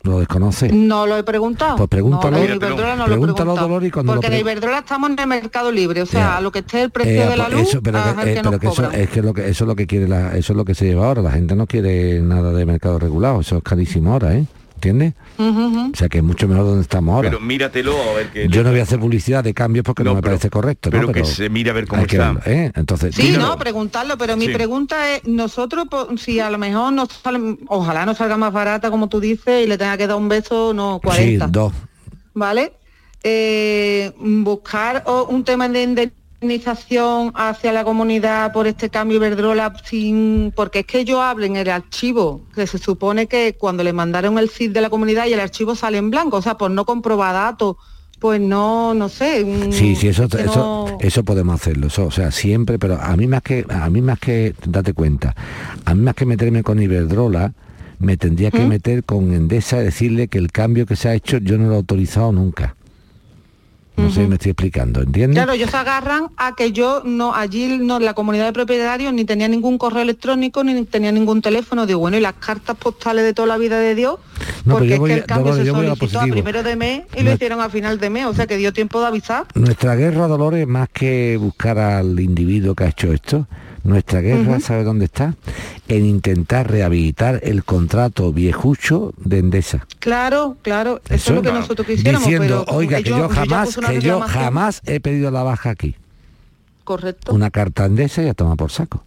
¿Lo desconoce? No lo he preguntado. Pues pregúntalo. No, en Iberdrola no lo he Pregúntalo. Dolores, y cuando lo Porque en pre- Iberdrola estamos en el mercado libre, o sea, a lo que esté el precio Eh, de la pues luz, eso, pero, que, eh, pero que eso, es que lo que eso es lo que quiere la, eso es lo que se lleva ahora. La gente no quiere nada de mercado regulado, eso es carísimo ahora, ¿eh? ¿Entiendes? O sea que es mucho mejor donde estamos ahora. Pero míratelo a ver qué... Yo no voy a hacer publicidad de cambios porque no, No, me pero- parece correcto, ¿no? pero que se mire a ver cómo que está. ¿eh? Entonces, Sí, no, preguntarlo, pero mi Sí. pregunta es, nosotros, si a lo mejor nos sale, ojalá nos salga más barata, como tú dices, y le tenga que dar un beso, no, 40. Sí, dos. ¿vale? Eh, buscar o- un tema de indemnización hacia la comunidad por este cambio Iberdrola sin porque es que yo hablo en el archivo que se supone que cuando le mandaron el CID de la comunidad y el archivo sale en blanco, o sea, por no comprobar datos, pues no, no sé. mm, Sí, sí, eso, eso, no- eso podemos hacerlo, eso, o sea, siempre, pero a mí más que, a mí más que, date cuenta, a mí más que meterme con Iberdrola, me tendría que ¿Mm? meter con Endesa y decirle que el cambio que se ha hecho yo no lo he autorizado nunca. No sé si me estoy explicando, ¿entiendes? Claro, ellos se agarran a que yo no, allí no, la comunidad de propietarios ni tenía ningún correo electrónico ni tenía ningún teléfono. Digo, bueno, y las cartas postales de toda la vida de Dios, No, porque es que el cambio Dolores, se a solicitó a, primero de mes y No- lo hicieron a final de mes, o sea que dio tiempo de avisar. Nuestra guerra, Dolores, más que buscar al individuo que ha hecho esto, nuestra guerra. ¿sabe dónde está? En intentar rehabilitar el contrato viejucho de Endesa. Claro, claro, eso, es lo que nosotros quisiéramos. Diciendo, pero oiga, que yo ya jamás, que yo jamás he pedido la baja aquí. Correcto. Una carta Endesa y a tomar por saco.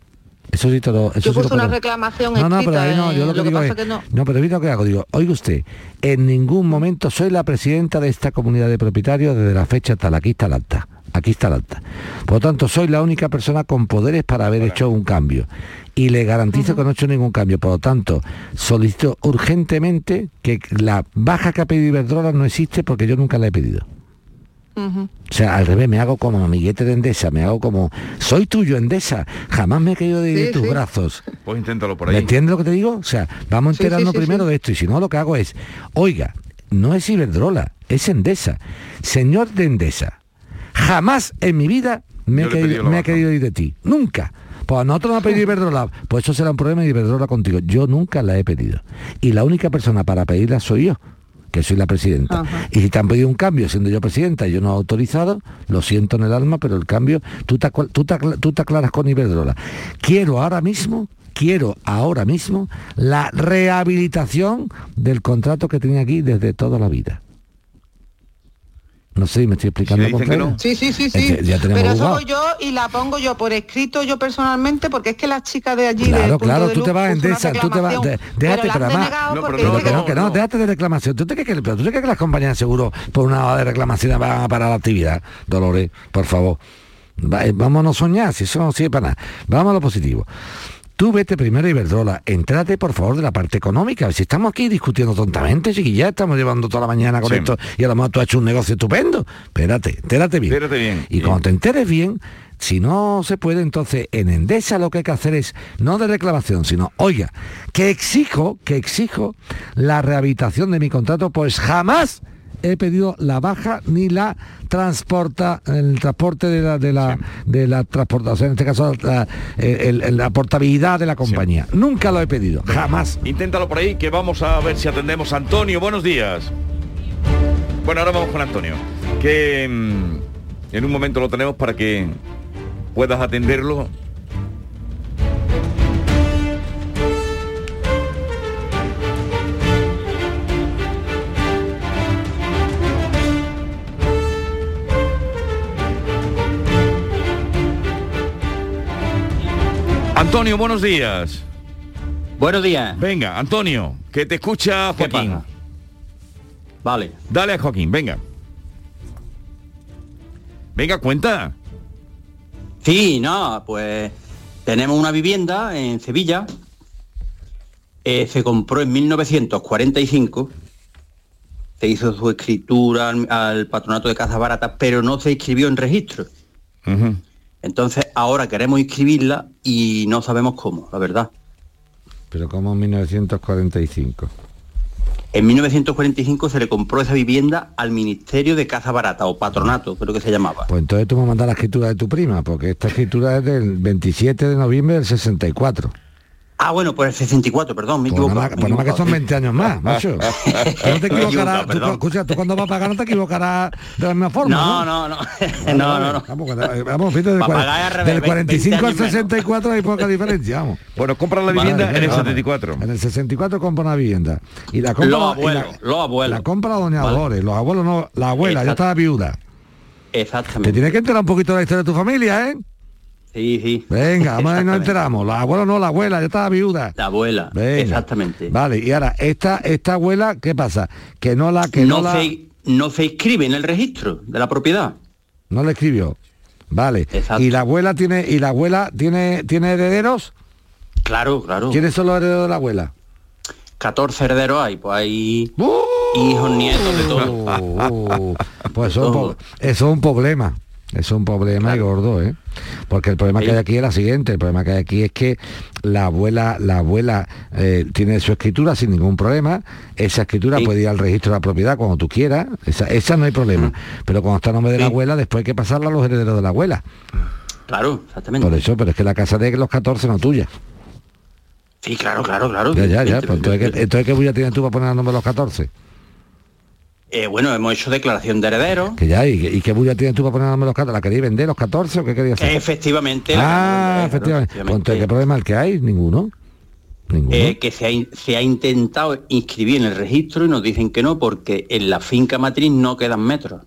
Eso sí eso yo sí lo puse una reclamación no, no, pero ahí no, yo lo que lo que digo pasa es, que no. no, pero mira lo que hago, digo, oiga usted, en ningún momento soy la presidenta de esta comunidad de propietarios desde la fecha tal, aquí está el acta, aquí está el acta. Por lo tanto, soy la única persona con poderes para haber hecho un cambio. Y le garantizo que no he hecho ningún cambio. Por lo tanto, solicito urgentemente que la baja que ha pedido Iberdrola no existe porque yo nunca la he pedido. O sea, al revés, me hago como amiguete de Endesa, me hago como, soy tuyo Endesa, jamás me he caído de, de Sí, tus sí. brazos. Pues inténtalo por ¿Me ahí. entiendes lo que te digo? O sea, vamos Sí, enterando sí, sí, primero sí. de esto y si no lo que hago es, oiga, no es Iberdrola, es Endesa. Señor de Endesa, jamás en mi vida me, Yo he querido, me he ir de ti. Nunca. Pues a nosotros no ha pedido Iberdrola. Pues eso será un problema de Iberdrola contigo. Yo nunca la he pedido. Y la única persona para pedirla soy yo que soy la presidenta. Y si te han pedido un cambio siendo yo presidenta y yo no he autorizado, lo siento en el alma, pero el cambio, tú te, tú te tú te aclaras con Iberdrola. Quiero ahora mismo, quiero ahora mismo la rehabilitación del contrato que tenía aquí desde toda la vida. No sé si me estoy explicando con pena. Sí, sí, sí, sí. Este, ya tenemos Pero eso voy yo y la pongo yo por escrito yo personalmente porque es que las chicas de allí Claro, claro, tú luz te vas en tú te vas, déjate, pero además, porque pero que no, que que no, déjate de reclamación. ¿Tú te crees que, pero tú te crees que las compañías de seguro por una hora de reclamación van a parar la actividad? Dolores, por favor. Va- eh, Vamos a no soñar, si eso no sirve para nada. Vamos a lo positivo. Tú vete primero a Iberdrola, entrate por favor de la parte económica. Si estamos aquí discutiendo tontamente, chiquilla, estamos llevando toda la mañana con Sí. esto y a lo mejor tú has hecho un negocio estupendo. Espérate, entérate bien. Espérate bien. Y cuando te enteres bien, si no se puede, entonces en Endesa lo que hay que hacer es, no de reclamación, sino, oiga, que exijo, que exijo la rehabilitación de mi contrato, pues jamás he pedido la baja ni la transporta el transporte de la de la de la transportación en este caso la, el- el- la portabilidad de la compañía nunca lo he pedido jamás Inténtalo por ahí, que vamos a ver si atendemos a Antonio. Buenos días. Bueno, ahora vamos con Antonio. Que mm, en un momento lo tenemos para que puedas atenderlo. Antonio, buenos días. Buenos días. Venga, Antonio, que te escucha Joaquín. Vale. Dale a Joaquín, venga. Venga, cuenta. Sí, no, pues tenemos una vivienda en Sevilla. Eh, se compró en 1945. Se hizo su escritura al, al patronato de Casas Baratas, pero no se inscribió en registro. Entonces ahora queremos inscribirla y no sabemos cómo, la verdad. pero como en 1945 En 1945 se le compró esa vivienda al Ministerio de Casa Barata o Patronato, creo que se llamaba. pues entonces tú me mandas la escritura de tu prima porque esta escritura es del 27 de noviembre del 64 Ah, bueno, pues el 64, perdón, me he Pues nada más- pues nada más que son 20 años más, macho. No te equivocarás, tú, escucha, tú cuando vas a pagar no te equivocarás de la misma forma, No, ¿no? no, no. no, no, no. Vamos, que- vamos, fíjate, del, pagar al revés, del 20 45 al años menos. 64 hay poca diferencia, vamos. Bueno, compra la vivienda en el 74. En el 64 compra una vivienda. Y la compra, Los y la- abuelos, los abuelos. La compra doña Dolores, los abuelos no, la abuela, ya Exacto. estaba viuda. Exactamente. Te tienes que enterar un poquito de la historia de tu familia, ¿eh? Sí, sí. Venga, vamos a ver, nos enteramos. La abuela no, la abuela, ya estaba viuda. La abuela, Venga. exactamente. Vale, y ahora, esta, esta abuela, ¿qué pasa? Que no la, que no, no, la, se, no se inscribe en el registro de la propiedad. no le escribió. Vale. Y la abuela tiene, y la abuela tiene, tiene herederos. Claro, claro. ¿Quiénes son los herederos de la abuela? 14 herederos hay, pues hay hijos, nietos, de todo. Uh, pues eso es un problema. Es un problema y gordo, ¿eh? Porque el problema que hay aquí es la siguiente, el problema que hay aquí es que la abuela, la abuela eh, tiene su escritura sin ningún problema, esa escritura puede ir al registro de la propiedad cuando tú quieras, esa, esa no hay problema. Pero cuando está a nombre de la abuela, después hay que pasarla a los herederos de la abuela. Claro, exactamente. Por eso, pero es que la casa de los 14 no tuya. Sí, claro, claro, claro. Ya, ya, ya. Pues entonces, ¿qué, entonces, ¿qué bulla tienes tú para poner el nombre de los 14? Eh, bueno, hemos hecho declaración de herederos. Que ya, ¿y, y qué bulla tienes tú para poner el nombre de los 14? ¿La queréis vender los 14 o qué querías hacer? Efectivamente. Ah, efectivamente. ¿qué problema el que hay? Ninguno. Ninguno. Eh, que se ha, in- se ha intentado inscribir en el registro y nos dicen que no porque en la finca matriz no quedan metros.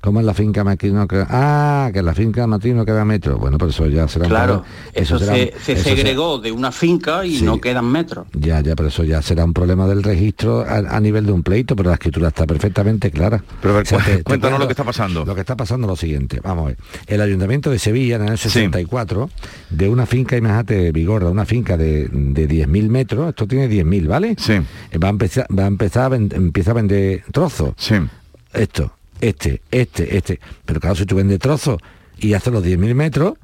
¿Cómo en la finca matriz no queda? Ah, que en la finca matriz no queda metro. Bueno, pero eso ya será Claro, eso, será- se, se eso será- segregó de una finca y Sí. no quedan metros. Ya, ya, pero eso ya será un problema del registro a, a nivel de un pleito, pero la escritura está perfectamente clara. Pero a ver, O sea, cu- te- te cuéntanos lo que está pasando. Lo que está pasando es lo siguiente, vamos a ver. El Ayuntamiento de Sevilla en el año 64, de una finca, imagínate, Vigorra, una finca de, de 10.000 metros, esto tiene 10.000, ¿vale? Sí. Va a empezar, va a empezar empieza a vender trozos. Sí. Esto, este, este, este. Pero claro, si tú vendes trozos y haces los 10.000 metros,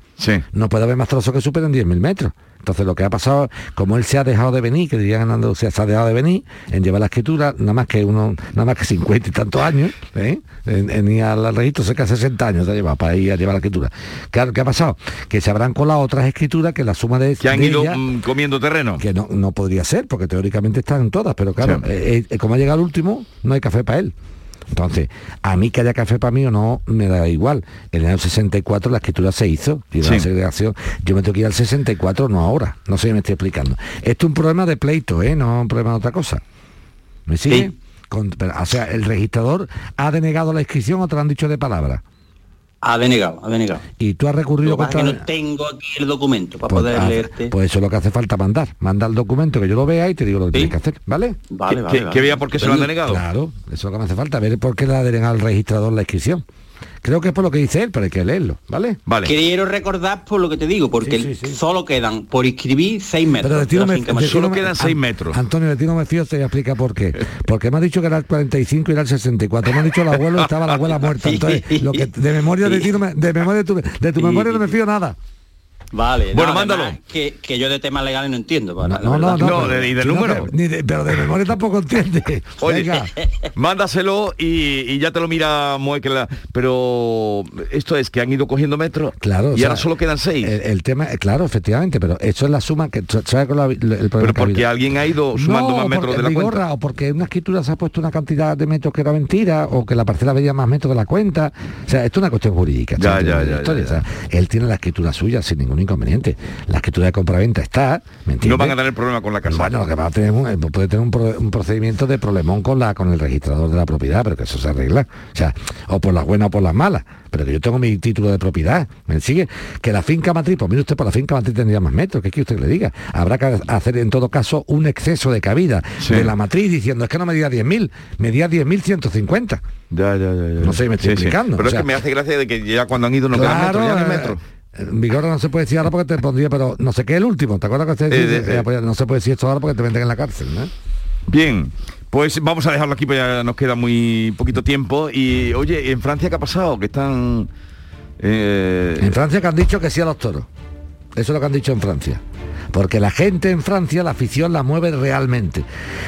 no puede haber más trozos que superen 10.000 metros. Entonces lo que ha pasado, como él se ha dejado de venir, que dirían en Andalucía, se ha dejado de venir en llevar la escritura, nada más que uno, nada más que 50 y tantos años, ¿eh? en, en ir al registro cerca de 60 años se ha llevado para ir a llevar la escritura. Claro, ¿qué ha pasado? Que se habrán colado otras escrituras que la suma de Que han de ido ellas- mm, comiendo terreno. que no, no podría ser, porque teóricamente están todas, pero claro, eh, eh, como ha llegado el último, no hay café para él. Entonces, a mí que haya café para mí o no, me da igual. En el año 64 la escritura se hizo, y la Sí. segregación, yo me tengo que ir al 64, no ahora. No sé si me estoy explicando. Esto es un problema de pleito, ¿eh? no un problema de otra cosa. ¿Me sigue? Con- pero, o sea, el registrador ha denegado la inscripción o te lo han dicho de palabra. Ha denegado, ha denegado. Y tú has recurrido Lo que contra... no tengo aquí el documento para Pues, poder hace- leerte. pues eso es lo que hace falta mandar. Manda el documento que yo lo vea y te digo lo que tienes que hacer, ¿vale? Vale, vale, vale. que vea por qué se lo han denegado. Claro, eso es lo que me hace falta, ver por qué le ha denegado el registrador la inscripción. Creo que es por lo que dice él, pero hay que leerlo, ¿vale? Vale. Quiero recordar por lo que te digo, porque Sí, sí, sí. solo quedan por inscribir 6 metros. Pero de ti de me, finca de matriz. ti no me- An- Antonio, de ti no me fío, te voy a explicar por qué. Porque me ha dicho que era el 45 y era el 64. Me han dicho el abuelo, estaba la abuela muerta. Entonces, lo que de memoria de ti no me, de memoria de tu, de tu memoria no me fío nada. Vale, Bueno, no, mándalo. además, Que, que yo de temas legales no entiendo. para No, no, no. no, pero- ni de- pero de memoria tampoco entiende. Oye, Venga. mándaselo y, y ya te lo mira Moequela. Pero esto es que han ido cogiendo metros Claro, y o sea, ahora solo quedan seis. El, el tema, claro, efectivamente, pero eso es la suma que ¿sabes con la- el problema pero que ha porque alguien ha ido sumando No, más metros porque de la Vigorra, cuenta. o porque en una escritura se ha puesto una cantidad de metros que era mentira, o que la parcela veía más metros de la cuenta. O sea, esto es una cuestión jurídica. Ya, ya, De ya, historia. ya, ya. O sea, él tiene la escritura suya sin ningún inconveniente. La escritura de compraventa está, ¿me entiendes? No van a tener problema con la casa. Bueno, lo que va a tener un- eh, puede tener un, pro- un procedimiento de problemón con la con el registrador de la propiedad, pero que eso se arregla. O sea, o por las buenas o por las malas. Pero que yo tengo mi título de propiedad. ¿Me sigue? Que la finca matriz, pues mire usted, por la finca matriz tendría más metros. ¿Qué quiere usted que le diga? Habrá que hacer en todo caso un exceso de cabida Sí. de la matriz diciendo es que no medía 10.000, medía 10.150. Ya, ya, ya, ya. No sé, me estoy Sí, sí. explicando. Pero o sea, es que me hace gracia de que ya cuando han ido no quedan Claro, metros, ya ni metros. Vigorra no se puede decir ahora porque te pondría, pero no sé qué el último, ¿te acuerdas que usted Eh, dice? eh, Eh, no se puede decir esto ahora porque te meten en la cárcel, ¿no? Bien, pues vamos a dejarlo aquí, pues ya nos queda muy poquito tiempo. Y oye, ¿en Francia qué ha pasado? Que están... eh, En Francia que han dicho que sí a los toros. Eso es lo que han dicho en Francia. Porque la gente en Francia, la afición la mueve realmente.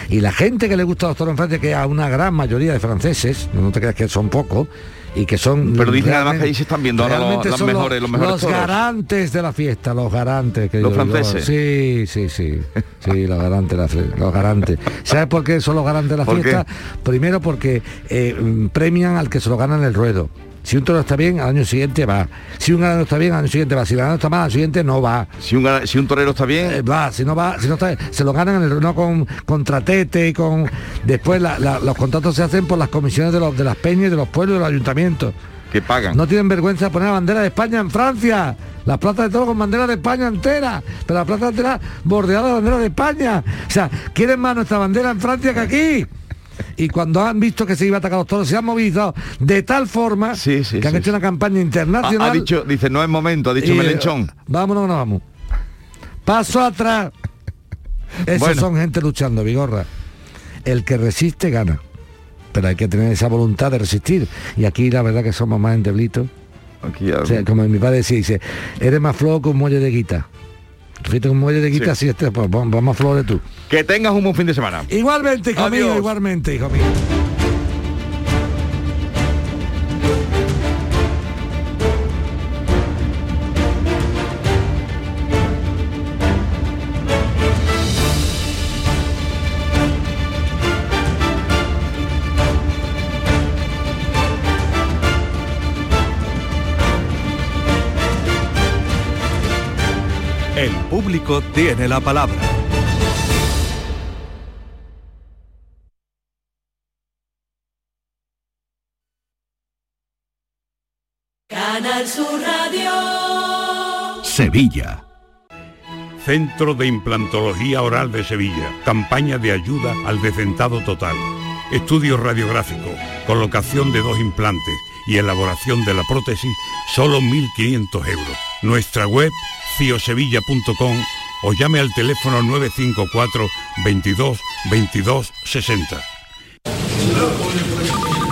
Y la gente que le gusta a los toros en Francia, que es a una gran mayoría de franceses, no te creas que son pocos, y que son... Pero dicen además que ahí se están viendo ahora los- las mejores- los mejores toros. garantes de la fiesta, los garantes. Que ¿Los yo franceses? Sí, sí, sí. Sí, los garantes, los garantes. ¿Sabes por qué son los garantes de la ¿Por qué? fiesta? Primero porque eh, premian al que se lo gana en el ruedo. Si un toro está bien, al año siguiente va. Si un ganado está bien, al año siguiente va. Si el ganado está mal, al siguiente no va. Si un, gana- si un torero está bien... Eh, va, si no va, si no está, se lo ganan en el no con contratete y con después la- la- los contratos se hacen por las comisiones de los de las peñas de los pueblos de los ayuntamientos. Que pagan. No tienen vergüenza de poner la bandera de España en Francia. Las plazas de toro con bandera de España entera. Pero la plaza entera bordeada de bandera de España. O sea, quieren más nuestra bandera en Francia que aquí. Y cuando han visto que se iba a atacar a los toros, se han movilizado de tal forma que han sí, hecho una campaña Ha, internacional. ha dicho, dice, no es momento, ha dicho Y, Melenchón. Vámonos, no vamos. Paso atrás. Esos Bueno. son gente luchando, Vigorra. El que resiste gana. Pero hay que tener esa voluntad de resistir. Y aquí la verdad que somos más endeblitos. Aquí, O sea, como mi padre decía, dice, eres más flojo que un muelle de guita. Fíjate un muelle de guita, Sí. este, pues vamos flojo de tú. Que tengas un buen fin de semana. Igualmente, hijo mío, Adiós. igualmente, hijo mío. Público tiene la palabra. Canal Sur Radio. Sevilla. Centro de Implantología Oral de Sevilla. Campaña de ayuda al decentado total. Estudio radiográfico, colocación de dos implantes y elaboración de la prótesis, solo 1.500 euros. Nuestra web, ciosevilla.com o llame al teléfono 954 22 22 60.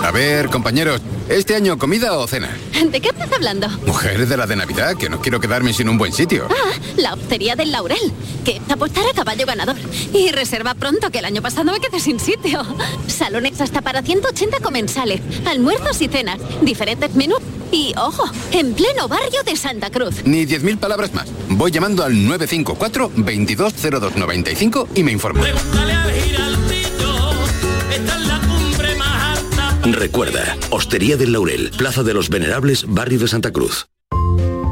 A ver, compañeros, ¿este año comida o cena? ¿De qué estás hablando? Mujer de la de Navidad, que no quiero quedarme sin un buen sitio. Ah, la hostería del Laurel, que apostará a caballo ganador. Y reserva pronto, que el año pasado me quedé sin sitio. Salones hasta para 180 comensales, almuerzos y cenas, diferentes menús. Y, ojo, en pleno barrio de Santa Cruz. Ni 10.000 palabras más. Voy llamando al 954 220295 y me informo. Recuerda, Hostería del Laurel, Plaza de los Venerables, Barrio de Santa Cruz.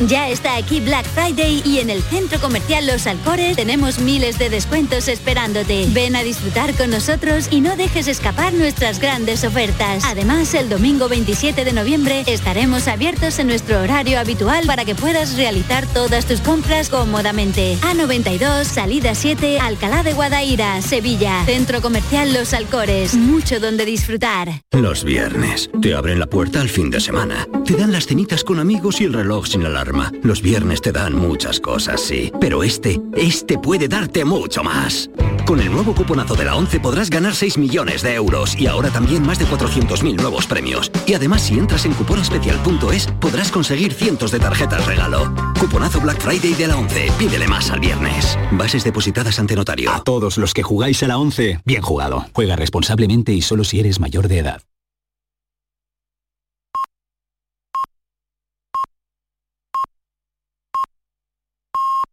Ya está aquí Black Friday y en el centro comercial Los Alcores tenemos miles de descuentos esperándote. Ven a disfrutar con nosotros y no dejes escapar nuestras grandes ofertas. Además, el domingo 27 de noviembre estaremos abiertos en nuestro horario habitual para que puedas realizar todas tus compras cómodamente. A92, salida 7, Alcalá de Guadaira, Sevilla. Centro comercial Los Alcores. Mucho donde disfrutar. Los viernes. Te abren la puerta al fin de semana. Te dan las cenitas con amigos y el reloj sin Los viernes te dan muchas cosas, sí. Pero este, este puede darte mucho más. Con el nuevo cuponazo de la 11 podrás ganar 6 millones de euros y ahora también más de 400.000 nuevos premios. Y además si entras en cuponespecial.es podrás conseguir cientos de tarjetas regalo. Cuponazo Black Friday de la 11. Pídele más al viernes. Bases depositadas ante notario. A todos los que jugáis a la 11, bien jugado. Juega responsablemente y solo si eres mayor de edad.